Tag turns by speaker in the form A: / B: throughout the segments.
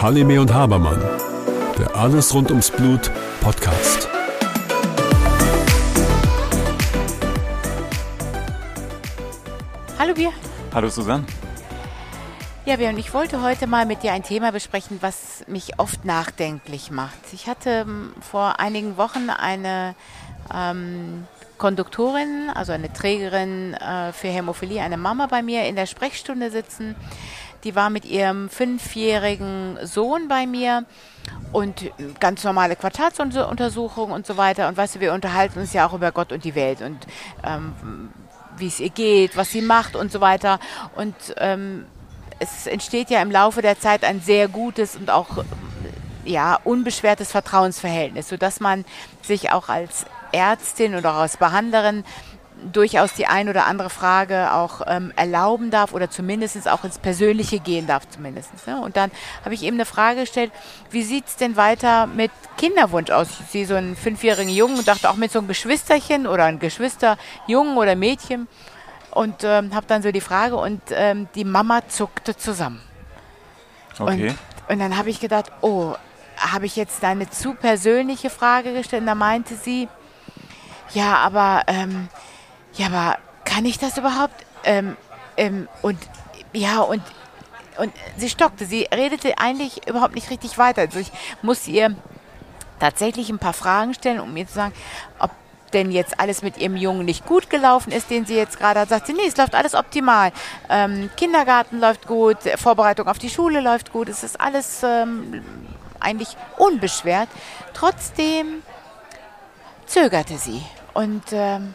A: Halime und Habermann, der Alles rund ums Blut Podcast.
B: Hallo Bier.
C: Hallo Susanne.
B: Ja, Björn, ich wollte heute mal mit dir ein Thema besprechen, was mich oft nachdenklich macht. Ich hatte ähm, vor einigen Wochen eine ähm, Konduktorin, also eine Trägerin äh, für Hämophilie, eine Mama bei mir in der Sprechstunde sitzen. Die war mit ihrem fünfjährigen Sohn bei mir und ganz normale Quartalsuntersuchungen und so weiter. Und weißt du, wir unterhalten uns ja auch über Gott und die Welt und ähm, wie es ihr geht, was sie macht und so weiter. Und ähm, es entsteht ja im Laufe der Zeit ein sehr gutes und auch ja, unbeschwertes Vertrauensverhältnis, sodass man sich auch als Ärztin oder auch als Behandlerin durchaus die ein oder andere Frage auch ähm, erlauben darf oder zumindest auch ins Persönliche gehen darf zumindest. Ne? Und dann habe ich eben eine Frage gestellt, wie sieht es denn weiter mit Kinderwunsch aus? Ich sehe so einen fünfjährigen Jungen und dachte auch mit so einem Geschwisterchen oder ein Geschwisterjungen oder Mädchen und ähm, habe dann so die Frage und ähm, die Mama zuckte zusammen.
C: Okay.
B: Und, und dann habe ich gedacht, oh, habe ich jetzt eine zu persönliche Frage gestellt? Und da meinte sie, ja, aber, ähm, ja, aber kann ich das überhaupt? Ähm, ähm, und ja, und, und sie stockte. Sie redete eigentlich überhaupt nicht richtig weiter. Also ich musste ihr tatsächlich ein paar Fragen stellen, um mir zu sagen, ob denn jetzt alles mit ihrem Jungen nicht gut gelaufen ist, den sie jetzt gerade hat, sagt sie, nee, es läuft alles optimal. Ähm, Kindergarten läuft gut, Vorbereitung auf die Schule läuft gut, es ist alles ähm, eigentlich unbeschwert. Trotzdem zögerte sie und ähm,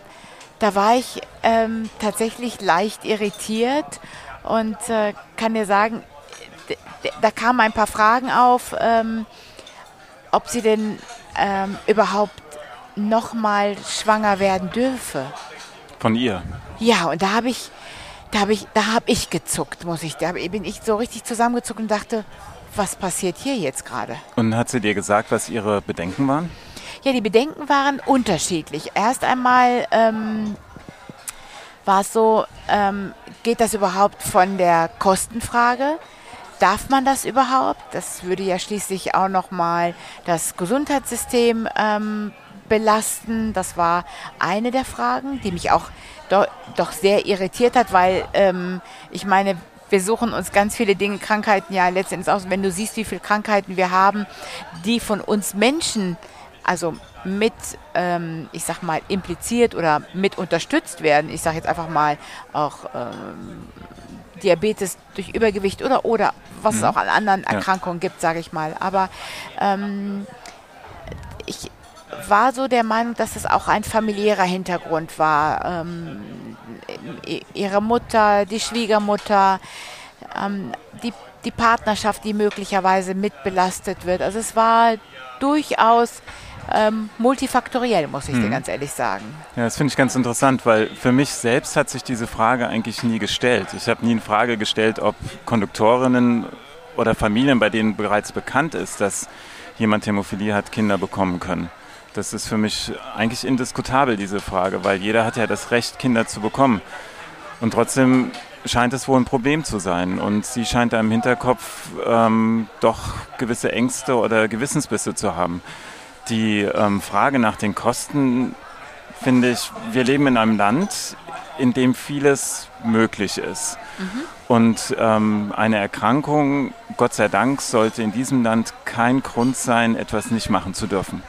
B: da war ich ähm, tatsächlich leicht irritiert und äh, kann dir sagen, da kamen ein paar Fragen auf, ähm, ob sie denn ähm, überhaupt nochmal schwanger werden dürfe.
C: Von ihr?
B: Ja, und da habe ich, da habe ich, da habe ich gezuckt, muss ich. Da bin ich so richtig zusammengezuckt und dachte, was passiert hier jetzt gerade?
C: Und hat sie dir gesagt, was ihre Bedenken waren?
B: Ja, die Bedenken waren unterschiedlich. Erst einmal ähm, war es so, ähm, geht das überhaupt von der Kostenfrage? Darf man das überhaupt? Das würde ja schließlich auch nochmal das Gesundheitssystem ähm, belasten? Das war eine der Fragen, die mich auch do, doch sehr irritiert hat, weil ähm, ich meine, wir suchen uns ganz viele Dinge, Krankheiten ja letztendlich aus. Wenn du siehst, wie viele Krankheiten wir haben, die von uns Menschen, also mit, ähm, ich sag mal, impliziert oder mit unterstützt werden. Ich sage jetzt einfach mal auch ähm, Diabetes durch Übergewicht oder oder was mhm. es auch an anderen Erkrankungen ja. gibt, sage ich mal. Aber ähm, ich, war so der Meinung, dass es auch ein familiärer Hintergrund war. Ähm, ihre Mutter, die Schwiegermutter, ähm, die, die Partnerschaft, die möglicherweise mitbelastet wird. Also es war durchaus ähm, multifaktoriell, muss ich mhm. dir ganz ehrlich sagen.
C: Ja, das finde ich ganz interessant, weil für mich selbst hat sich diese Frage eigentlich nie gestellt. Ich habe nie in Frage gestellt, ob Konduktorinnen oder Familien, bei denen bereits bekannt ist, dass jemand Hämophilie hat, Kinder bekommen können. Das ist für mich eigentlich indiskutabel, diese Frage, weil jeder hat ja das Recht, Kinder zu bekommen. Und trotzdem scheint es wohl ein Problem zu sein. Und sie scheint da im Hinterkopf ähm, doch gewisse Ängste oder Gewissensbisse zu haben. Die ähm, Frage nach den Kosten, finde ich, wir leben in einem Land, in dem vieles möglich ist. Mhm. Und ähm, eine Erkrankung, Gott sei Dank, sollte in diesem Land kein Grund sein, etwas nicht machen zu dürfen.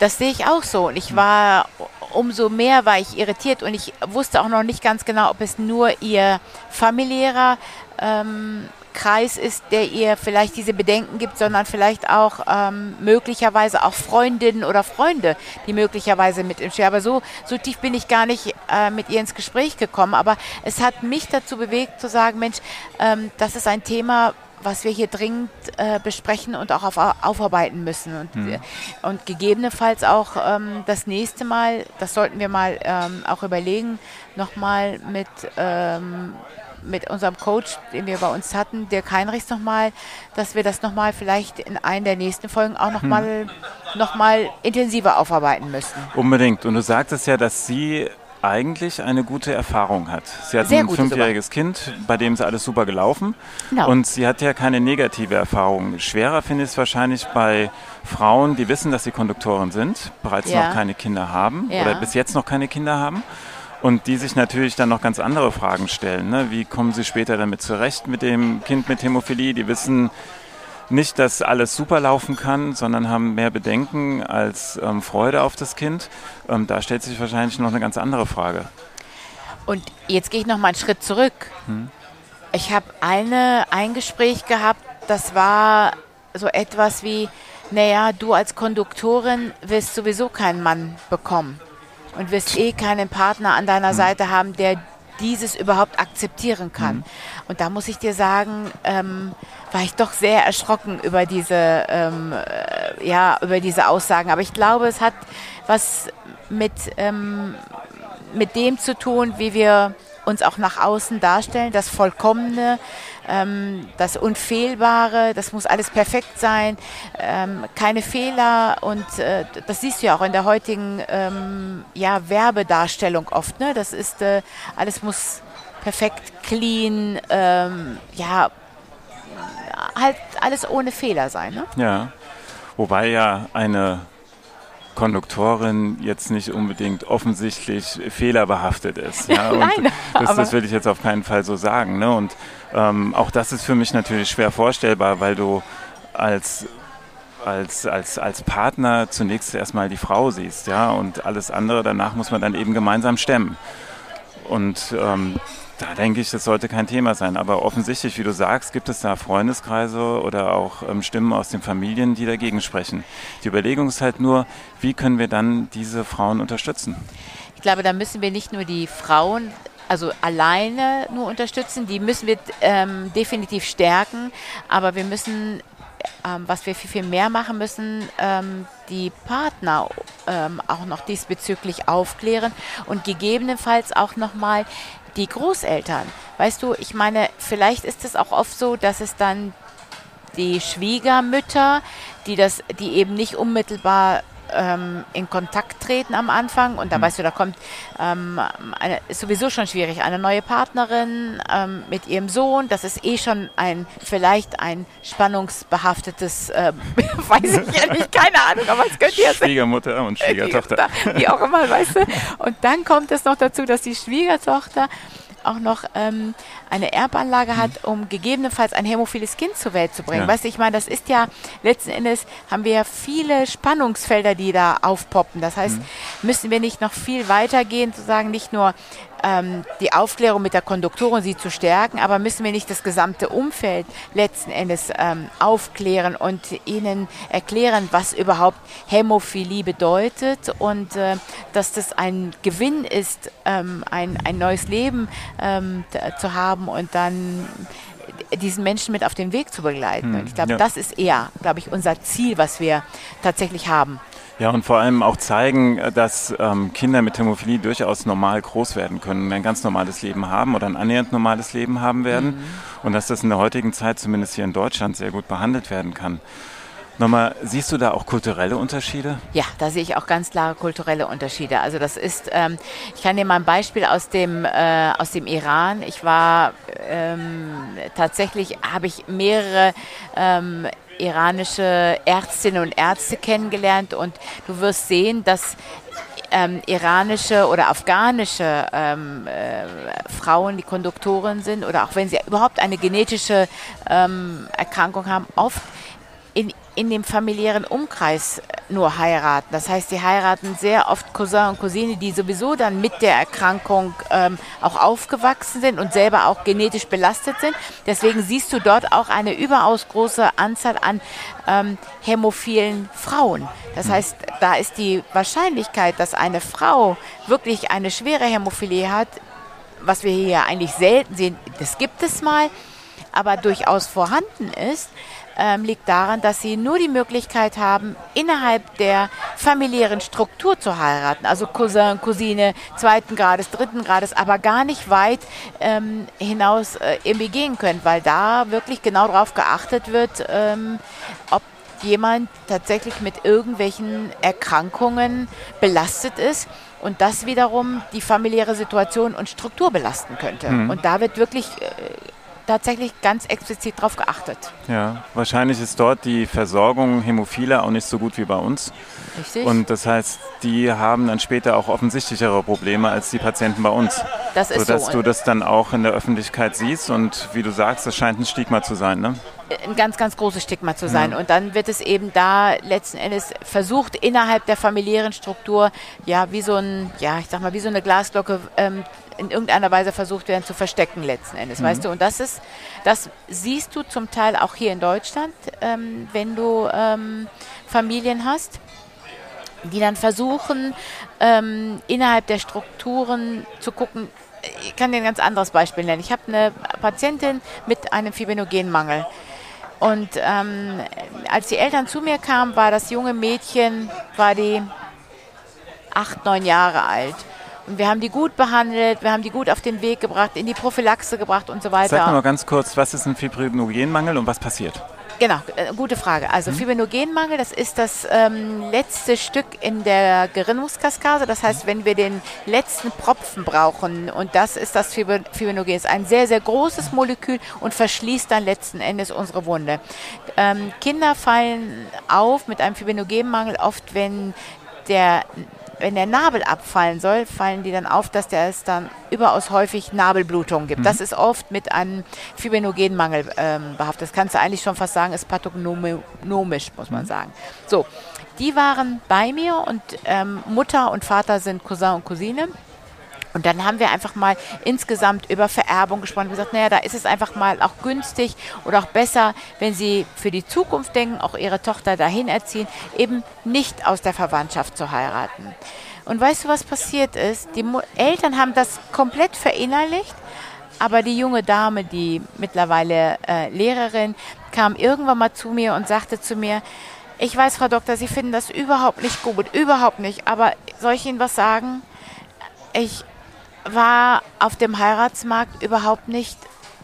B: Das sehe ich auch so. Und ich war, umso mehr war ich irritiert und ich wusste auch noch nicht ganz genau, ob es nur ihr familiärer ähm, Kreis ist, der ihr vielleicht diese Bedenken gibt, sondern vielleicht auch ähm, möglicherweise auch Freundinnen oder Freunde, die möglicherweise mit im Spiel. Aber so, so tief bin ich gar nicht äh, mit ihr ins Gespräch gekommen. Aber es hat mich dazu bewegt zu sagen, Mensch, ähm, das ist ein Thema, was wir hier dringend äh, besprechen und auch auf, aufarbeiten müssen. Und, mhm. und gegebenenfalls auch ähm, das nächste Mal, das sollten wir mal ähm, auch überlegen, nochmal mit, ähm, mit unserem Coach, den wir bei uns hatten, Dirk Heinrichs nochmal, dass wir das nochmal vielleicht in einer der nächsten Folgen auch nochmal mhm. noch intensiver aufarbeiten müssen.
C: Unbedingt. Und du sagtest ja, dass Sie eigentlich eine gute Erfahrung hat. Sie hat
B: Sehr
C: ein fünfjähriges Kind, bei dem ist alles super gelaufen.
B: Genau.
C: Und sie hat ja keine negative Erfahrung. Schwerer finde ich es wahrscheinlich bei Frauen, die wissen, dass sie Konduktoren sind, bereits
B: Ja.
C: noch keine Kinder haben
B: Ja.
C: oder bis jetzt noch keine Kinder haben. Und die sich natürlich dann noch ganz andere Fragen stellen. Ne? Wie kommen sie später damit zurecht mit dem Kind mit Hämophilie? Die wissen nicht, dass alles super laufen kann, sondern haben mehr Bedenken als ähm, Freude auf das Kind. Ähm, da stellt sich wahrscheinlich noch eine ganz andere Frage.
B: Und jetzt gehe ich noch mal einen Schritt zurück. Ich habe eine, ein Gespräch gehabt, das war so etwas wie, naja, du als Konduktorin wirst sowieso keinen Mann bekommen und wirst eh keinen Partner an deiner Seite haben, der dieses überhaupt akzeptieren kann. Und da muss ich dir sagen, ähm, war ich doch sehr erschrocken über diese, ähm, äh, ja, über diese Aussagen. Aber ich glaube, es hat was mit ähm, mit dem zu tun, wie wir uns auch nach außen darstellen, das Vollkommene, ähm, das Unfehlbare, das muss alles perfekt sein, ähm, keine Fehler und äh, das siehst du ja auch in der heutigen ähm, ja, Werbedarstellung oft. Ne? Das ist, äh, alles muss perfekt, clean, ähm, ja, halt alles ohne Fehler sein. Ne?
C: Ja, wobei ja eine Konduktorin jetzt nicht unbedingt offensichtlich fehlerbehaftet ist. Ja?
B: Nein,
C: das, das will ich jetzt auf keinen Fall so sagen. Ne? Und ähm, auch das ist für mich natürlich schwer vorstellbar, weil du als als, als, als Partner zunächst erstmal die Frau siehst, ja, und alles andere danach muss man dann eben gemeinsam stemmen. Und ähm, da denke ich, das sollte kein Thema sein. Aber offensichtlich, wie du sagst, gibt es da Freundeskreise oder auch ähm, Stimmen aus den Familien, die dagegen sprechen. Die Überlegung ist halt nur, wie können wir dann diese Frauen unterstützen?
B: Ich glaube, da müssen wir nicht nur die Frauen, also alleine nur unterstützen, die müssen wir ähm, definitiv stärken, aber wir müssen, ähm, was wir viel, viel mehr machen müssen, ähm, die Partner ähm, auch noch diesbezüglich aufklären und gegebenenfalls auch nochmal die Großeltern. Weißt du, ich meine, vielleicht ist es auch oft so, dass es dann die Schwiegermütter, die das, die eben nicht unmittelbar ähm, in Kontakt treten am Anfang und da weißt du, da kommt ähm, eine, ist sowieso schon schwierig, eine neue Partnerin ähm, mit ihrem Sohn, das ist eh schon ein vielleicht ein spannungsbehaftetes, ähm, weiß ich ja nicht, keine Ahnung, aber es könnte ja sein.
C: Schwiegermutter und Schwiegertochter.
B: Wie auch immer, weißt du. Und dann kommt es noch dazu, dass die Schwiegertochter auch noch ähm, eine Erbanlage hat, um gegebenenfalls ein hämophiles Kind zur Welt zu bringen.
C: Ja.
B: Weißt du, ich meine, das ist ja letzten Endes haben wir ja viele Spannungsfelder, die da aufpoppen. Das heißt, müssen wir nicht noch viel weiter gehen, zu sagen, nicht nur ähm, die Aufklärung mit der Konduktorin, sie zu stärken, aber müssen wir nicht das gesamte Umfeld letzten Endes ähm, aufklären und ihnen erklären, was überhaupt Hämophilie bedeutet und äh, dass das ein Gewinn ist, ähm, ein, ein neues Leben ähm, zu haben und dann diesen Menschen mit auf den Weg zu begleiten. und ich glaube,
C: ja.
B: das ist eher, glaube ich, unser Ziel, was wir tatsächlich haben.
C: Ja, und vor allem auch zeigen, äh, dass ähm, Kinder mit Hämophilie durchaus normal groß werden können, ein ganz normales Leben haben oder ein annähernd normales Leben haben werden. Und dass das in der heutigen Zeit, zumindest hier in Deutschland, sehr gut behandelt werden kann. Nochmal, siehst du da auch kulturelle Unterschiede?
B: Ja, da sehe ich auch ganz klare kulturelle Unterschiede. Also das ist, ähm, ich kann dir mal ein Beispiel aus dem, äh, aus dem Iran. Ich war ähm, tatsächlich, habe ich mehrere ähm, iranische Ärztinnen und Ärzte kennengelernt und du wirst sehen, dass ähm, iranische oder afghanische ähm, äh, Frauen, die Konduktoren sind oder auch wenn sie überhaupt eine genetische ähm, Erkrankung haben, oft in dem familiären Umkreis nur heiraten. Das heißt, sie heiraten sehr oft Cousin und Cousine, die sowieso dann mit der Erkrankung ähm, auch aufgewachsen sind und selber auch genetisch belastet sind. Deswegen siehst du dort auch eine überaus große Anzahl an ähm, hämophilen Frauen. Das heißt, da ist die Wahrscheinlichkeit, dass eine Frau wirklich eine schwere Hämophilie hat, was wir hier eigentlich selten sehen, das gibt es mal, aber durchaus vorhanden ist, ähm, liegt daran, dass sie nur die Möglichkeit haben, innerhalb der familiären Struktur zu heiraten. Also Cousin, Cousine zweiten Grades, dritten Grades, aber gar nicht weit ähm, hinaus äh, irgendwie gehen können, weil da wirklich genau darauf geachtet wird, ähm, ob jemand tatsächlich mit irgendwelchen Erkrankungen belastet ist. und das wiederum die familiäre Situation und Struktur belasten könnte. Mhm. Und da wird wirklich äh, tatsächlich ganz explizit darauf geachtet.
C: Ja, wahrscheinlich ist dort die Versorgung Hämophiler auch nicht so gut wie bei uns. Richtig. Und das heißt, die haben dann später auch offensichtlichere Probleme als die Patienten bei uns. Das ist Sodass so. du das dann auch in der Öffentlichkeit siehst und wie du sagst, das scheint ein Stigma zu sein, ne?
B: ein ganz, ganz großes Stigma zu sein. Ja. Und dann wird es eben da letzten Endes versucht, innerhalb der familiären Struktur, ja, wie so ein, ja, ich sag mal, wie so eine Glasglocke ähm, in irgendeiner Weise versucht werden zu verstecken letzten Endes, mhm. weißt du? Und das ist, das siehst du zum Teil auch hier in Deutschland, ähm, wenn du ähm, Familien hast, die dann versuchen, ähm, innerhalb der Strukturen zu gucken, ich kann dir ein ganz anderes Beispiel nennen. Ich habe eine Patientin mit einem Fibrinogenmangel. Und ähm, als die Eltern zu mir kamen, war das junge Mädchen, war die acht, neun Jahre alt. Und wir haben die gut behandelt, wir haben die gut auf den Weg gebracht, in die Prophylaxe gebracht und so weiter.
C: Sag mal ganz kurz, was ist ein Fibrinogenmangel und was passiert?
B: Genau, äh, gute Frage. Also mhm. Fibrinogenmangel, das ist das ähm, letzte Stück in der Gerinnungskaskade. Das heißt, wenn wir den letzten Propfen brauchen, und das ist das Fibrinogen, ist ein sehr, sehr großes Molekül und verschließt dann letzten Endes unsere Wunde. Ähm, Kinder fallen auf mit einem Fibrinogenmangel oft, wenn der wenn der Nabel abfallen soll, fallen die dann auf, dass der es dann überaus häufig Nabelblutungen gibt. Mhm. Das ist oft mit einem Fibrinogenmangel ähm, behaftet. Das kannst du eigentlich schon fast sagen, ist pathognomisch, muss man mhm. sagen. So, die waren bei mir und ähm, Mutter und Vater sind Cousin und Cousine. Und dann haben wir einfach mal insgesamt über Vererbung gesprochen und gesagt, naja, da ist es einfach mal auch günstig oder auch besser, wenn Sie für die Zukunft denken, auch Ihre Tochter dahin erziehen, eben nicht aus der Verwandtschaft zu heiraten. Und weißt du, was passiert ist? Die Eltern haben das komplett verinnerlicht, aber die junge Dame, die mittlerweile äh, Lehrerin, kam irgendwann mal zu mir und sagte zu mir, ich weiß, Frau Doktor, Sie finden das überhaupt nicht gut, überhaupt nicht, aber soll ich Ihnen was sagen? Ich war auf dem Heiratsmarkt überhaupt nicht,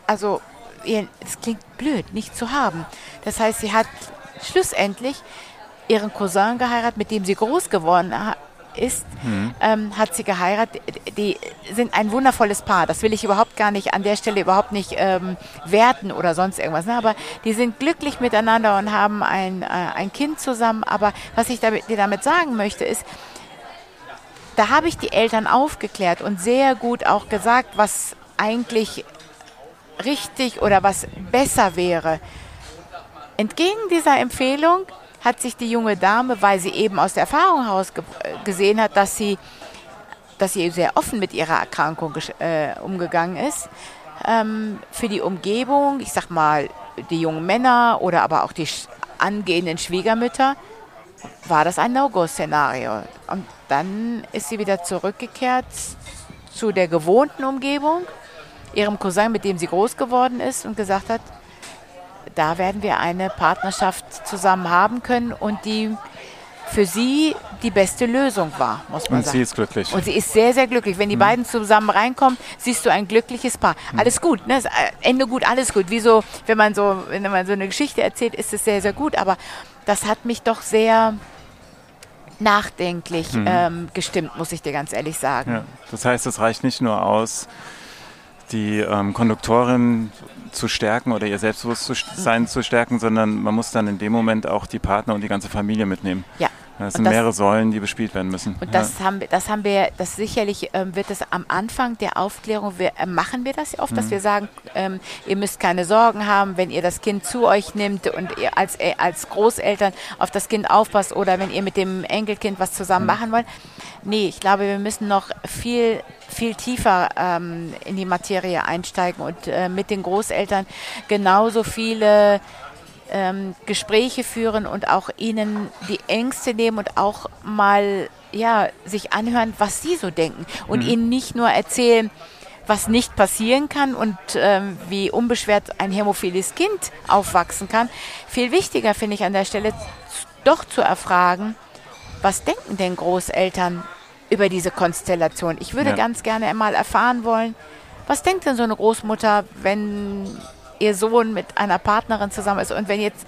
B: also es klingt blöd, nicht zu haben. Das heißt, sie hat schlussendlich ihren Cousin geheiratet, mit dem sie groß geworden ist, mhm. ähm, hat sie geheiratet. Die sind ein wundervolles Paar. Das will ich überhaupt gar nicht an der Stelle überhaupt nicht ähm, werten oder sonst irgendwas. Ne? Aber die sind glücklich miteinander und haben ein, äh, ein Kind zusammen. Aber was ich damit, dir damit sagen möchte, ist, da habe ich die Eltern aufgeklärt und sehr gut auch gesagt, was eigentlich richtig oder was besser wäre. Entgegen dieser Empfehlung hat sich die junge Dame, weil sie eben aus der Erfahrung heraus gesehen hat, dass sie, dass sie sehr offen mit ihrer Erkrankung äh, umgegangen ist, ähm, für die Umgebung, ich sag mal, die jungen Männer oder aber auch die angehenden Schwiegermütter, war das ein No-Go-Szenario. Und dann ist sie wieder zurückgekehrt zu der gewohnten Umgebung, ihrem Cousin, mit dem sie groß geworden ist und gesagt hat, da werden wir eine Partnerschaft zusammen haben können und die für sie die beste Lösung war, muss man
C: und
B: sagen.
C: Und sie ist glücklich.
B: Und sie ist sehr, sehr glücklich. Wenn die mhm. beiden zusammen reinkommen, siehst du ein glückliches Paar. Mhm. Alles gut, ne? Ende gut, alles gut. Wie so, wenn man so, wenn man so eine Geschichte erzählt, ist es sehr, sehr gut. Aber das hat mich doch sehr nachdenklich mhm. ähm, gestimmt, muss ich dir ganz ehrlich sagen. Ja,
C: das heißt, es reicht nicht nur aus, die ähm, Konduktorin zu stärken oder ihr Selbstbewusstsein zu stärken, sondern man muss dann in dem Moment auch die Partner und die ganze Familie mitnehmen.
B: Ja,
C: das sind das, mehrere Säulen, die bespielt werden müssen.
B: Und das ja. haben wir, das haben wir, das sicherlich ähm, wird es am Anfang der Aufklärung, wir, äh, machen wir das ja oft, mhm. dass wir sagen, ähm, ihr müsst keine Sorgen haben, wenn ihr das Kind zu euch nimmt und ihr als, äh, als Großeltern auf das Kind aufpasst oder wenn ihr mit dem Enkelkind was zusammen mhm. machen wollt. Nee, ich glaube, wir müssen noch viel viel tiefer ähm, in die Materie einsteigen und äh, mit den Großeltern genauso viele ähm, Gespräche führen und auch ihnen die Ängste nehmen und auch mal ja, sich anhören, was sie so denken und mhm. ihnen nicht nur erzählen, was nicht passieren kann und ähm, wie unbeschwert ein hämophiles Kind aufwachsen kann. Viel wichtiger finde ich an der Stelle doch zu erfragen, was denken denn Großeltern über diese Konstellation? Ich würde ja. ganz gerne einmal erfahren wollen, was denkt denn so eine Großmutter, wenn ihr Sohn mit einer Partnerin zusammen ist und wenn jetzt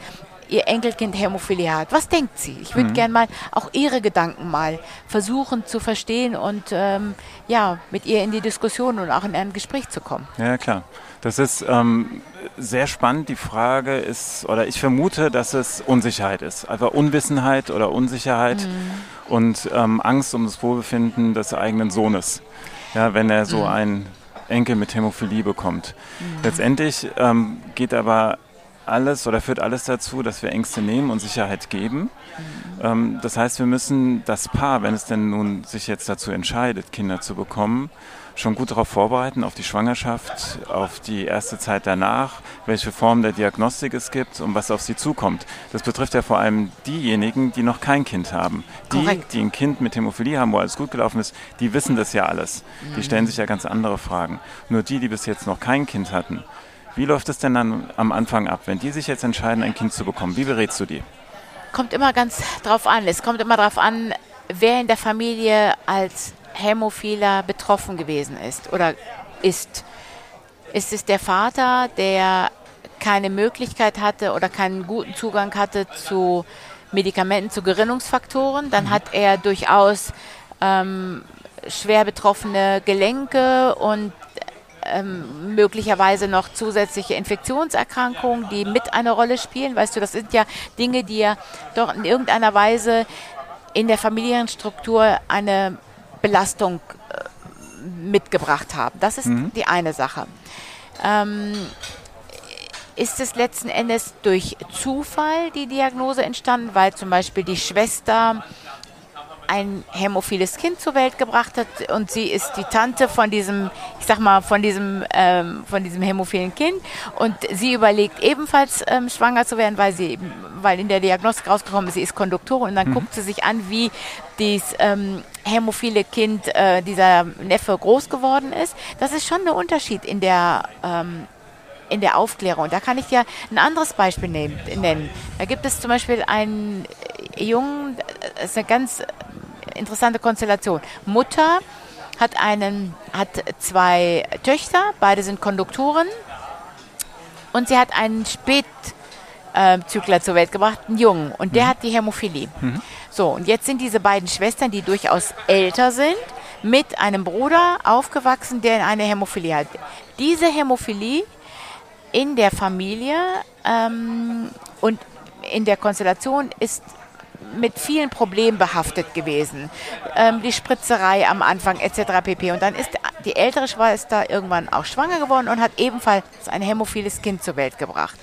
B: ihr Enkelkind Hämophilie hat. Was denkt sie? Ich würde mhm. gerne mal auch ihre Gedanken mal versuchen zu verstehen und ähm, ja, mit ihr in die Diskussion und auch in ein Gespräch zu kommen.
C: Ja, klar. Das ist ähm, sehr spannend. Die Frage ist, oder ich vermute, dass es Unsicherheit ist. Einfach Unwissenheit oder Unsicherheit mhm. und ähm, Angst um das Wohlbefinden des eigenen Sohnes. Ja, wenn er so mhm. einen Enkel mit Hämophilie bekommt. Mhm. Letztendlich ähm, geht aber alles oder führt alles dazu, dass wir Ängste nehmen und Sicherheit geben. Mhm. Ähm, das heißt, wir müssen das Paar, wenn es denn nun sich jetzt dazu entscheidet, Kinder zu bekommen, schon gut darauf vorbereiten, auf die Schwangerschaft, auf die erste Zeit danach, welche Form der Diagnostik es gibt und was auf sie zukommt. Das betrifft ja vor allem diejenigen, die noch kein Kind haben. Die, Korrekt. die ein Kind mit Hämophilie haben, wo alles gut gelaufen ist, die wissen das ja alles. Die mhm. stellen sich ja ganz andere Fragen. Nur die, die bis jetzt noch kein Kind hatten, wie läuft es denn dann am Anfang ab, wenn die sich jetzt entscheiden, ein Kind zu bekommen? Wie berätst du die?
B: Kommt immer ganz drauf an. Es kommt immer drauf an, wer in der Familie als Hämophiler betroffen gewesen ist oder ist. Ist es der Vater, der keine Möglichkeit hatte oder keinen guten Zugang hatte zu Medikamenten, zu Gerinnungsfaktoren? Dann mhm. hat er durchaus ähm, schwer betroffene Gelenke und ähm, möglicherweise noch zusätzliche Infektionserkrankungen, die mit eine Rolle spielen. Weißt du, das sind ja Dinge, die ja doch in irgendeiner Weise in der Familienstruktur eine Belastung äh, mitgebracht haben. Das ist mhm. die eine Sache. Ähm, ist es letzten Endes durch Zufall die Diagnose entstanden, weil zum Beispiel die Schwester ein hämophiles Kind zur Welt gebracht hat und sie ist die Tante von diesem, ich sag mal, von diesem, ähm, von diesem hämophilen Kind und sie überlegt ebenfalls ähm, schwanger zu werden, weil sie weil in der Diagnostik rausgekommen ist, sie ist Konduktorin und dann mhm. guckt sie sich an, wie dieses ähm, hämophile Kind, äh, dieser Neffe groß geworden ist. Das ist schon ein Unterschied in der ähm, in der Aufklärung. Da kann ich dir ein anderes Beispiel nennen. Da gibt es zum Beispiel einen Jungen, das ist eine ganz interessante Konstellation. Mutter hat einen, hat zwei Töchter, beide sind Konduktoren und sie hat einen Spätzügler zur Welt gebracht, einen Jungen, und der mhm. hat die Hämophilie. Mhm. So, und jetzt sind diese beiden Schwestern, die durchaus älter sind, mit einem Bruder aufgewachsen, der eine Hämophilie hat. Diese Hämophilie in der Familie ähm, und in der Konstellation ist mit vielen Problemen behaftet gewesen. Ähm, die Spritzerei am Anfang etc. pp. Und dann ist die ältere Schwester irgendwann auch schwanger geworden und hat ebenfalls ein hämophiles Kind zur Welt gebracht.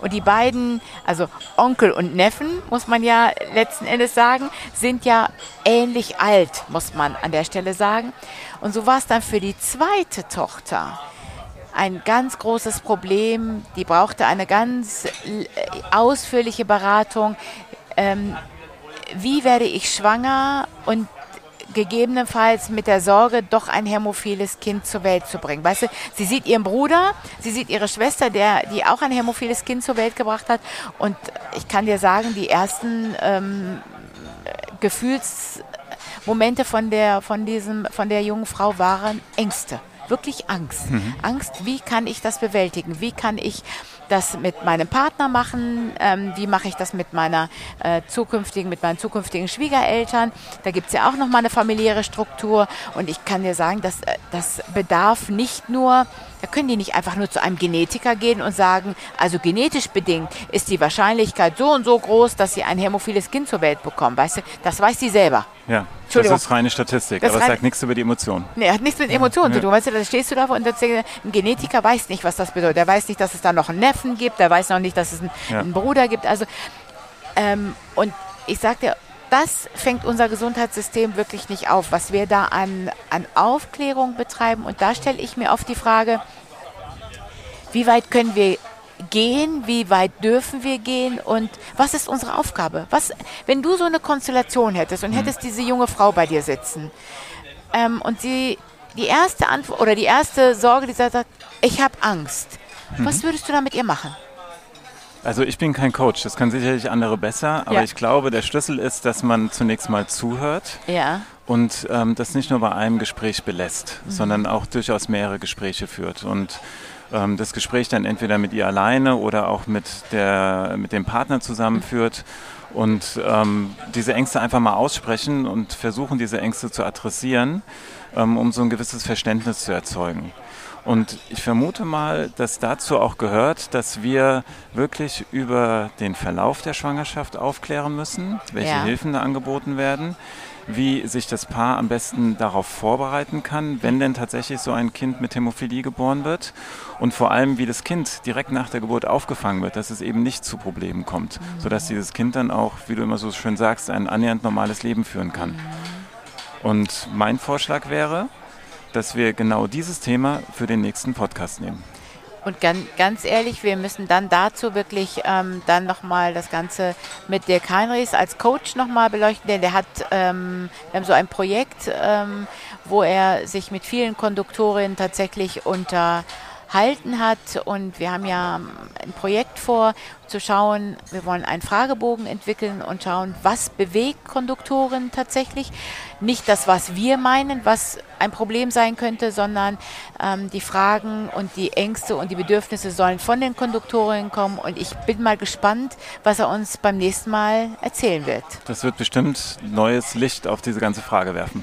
B: Und die beiden, also Onkel und Neffen, muss man ja letzten Endes sagen, sind ja ähnlich alt, muss man an der Stelle sagen. Und so war es dann für die zweite Tochter ein ganz großes Problem. Die brauchte eine ganz ausführliche Beratung ähm, wie werde ich schwanger und gegebenenfalls mit der Sorge, doch ein hämophiles Kind zur Welt zu bringen. Weißt du, sie sieht ihren Bruder, sie sieht ihre Schwester, der, die auch ein hämophiles Kind zur Welt gebracht hat. Und ich kann dir sagen, die ersten ähm, Gefühlsmomente von der, von, diesem, von der jungen Frau waren Ängste. Wirklich Angst. Mhm. Angst, wie kann ich das bewältigen? Wie kann ich das mit meinem Partner machen? Ähm, wie mache ich das mit meiner äh, zukünftigen, mit meinen zukünftigen Schwiegereltern? Da gibt es ja auch nochmal eine familiäre Struktur. Und ich kann dir sagen, dass äh, das bedarf nicht nur, da können die nicht einfach nur zu einem Genetiker gehen und sagen, also genetisch bedingt ist die Wahrscheinlichkeit so und so groß, dass sie ein hämophiles Kind zur Welt bekommen. Weißt du, das weiß sie selber.
C: Ja, das ist reine Statistik, das aber es sagt nichts über die Emotionen.
B: Nee, hat nichts mit Emotionen ja. zu tun. Weißt du, da stehst du da und ein Genetiker weiß nicht, was das bedeutet. Der weiß nicht, dass es da noch einen Neffen gibt, der weiß noch nicht, dass es einen, ja. einen Bruder gibt. Also, ähm, und ich sag dir, das fängt unser Gesundheitssystem wirklich nicht auf, was wir da an, an Aufklärung betreiben. Und da stelle ich mir oft die Frage, wie weit können wir gehen, wie weit dürfen wir gehen und was ist unsere Aufgabe? Was, wenn du so eine Konstellation hättest und mhm. hättest diese junge Frau bei dir sitzen ähm, und sie die erste Antwort oder die erste Sorge, die sagt, ich habe Angst, mhm. was würdest du da mit ihr machen?
C: Also ich bin kein Coach, das können sicherlich andere besser, aber
B: Ja.
C: ich glaube, der Schlüssel ist, dass man zunächst mal zuhört
B: Ja.
C: und ähm, das nicht nur bei einem Gespräch belässt, sondern auch durchaus mehrere Gespräche führt und ähm, das Gespräch dann entweder mit ihr alleine oder auch mit, der, mit dem Partner zusammenführt und ähm, diese Ängste einfach mal aussprechen und versuchen, diese Ängste zu adressieren, ähm, um so ein gewisses Verständnis zu erzeugen. Und ich vermute mal, dass dazu auch gehört, dass wir wirklich über den Verlauf der Schwangerschaft aufklären müssen, welche
B: Ja.
C: Hilfen da angeboten werden, wie sich das Paar am besten darauf vorbereiten kann, wenn denn tatsächlich so ein Kind mit Hämophilie geboren wird und vor allem, wie das Kind direkt nach der Geburt aufgefangen wird, dass es eben nicht zu Problemen kommt, sodass dieses Kind dann auch, wie du immer so schön sagst, ein annähernd normales Leben führen kann. Und mein Vorschlag wäre, dass wir genau dieses Thema für den nächsten Podcast nehmen.
B: Und ganz, ganz ehrlich, wir müssen dann dazu wirklich ähm, dann nochmal das Ganze mit Dirk Heinrichs als Coach nochmal beleuchten, denn der hat, ähm, wir haben so ein Projekt, ähm, wo er sich mit vielen Konduktorinnen tatsächlich unterhalten hat und wir haben ja ein Projekt vor, zu schauen, wir wollen einen Fragebogen entwickeln und schauen, was bewegt Konduktoren tatsächlich. Nicht das, was wir meinen, was ein Problem sein könnte, sondern ähm, die Fragen und die Ängste und die Bedürfnisse sollen von den Konduktorinnen kommen und ich bin mal gespannt, was er uns beim nächsten Mal erzählen wird.
C: Das wird bestimmt neues Licht auf diese ganze Frage werfen.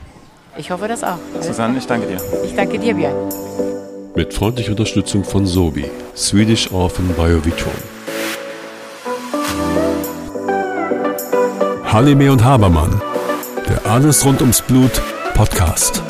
B: Ich hoffe das auch.
C: Susanne, ich danke dir.
B: Ich danke dir, Björn.
A: Mit freundlicher Unterstützung von Sobi, Swedish Orphan Biovitron. Halime und Habermann, der Alles rund ums Blut Podcast.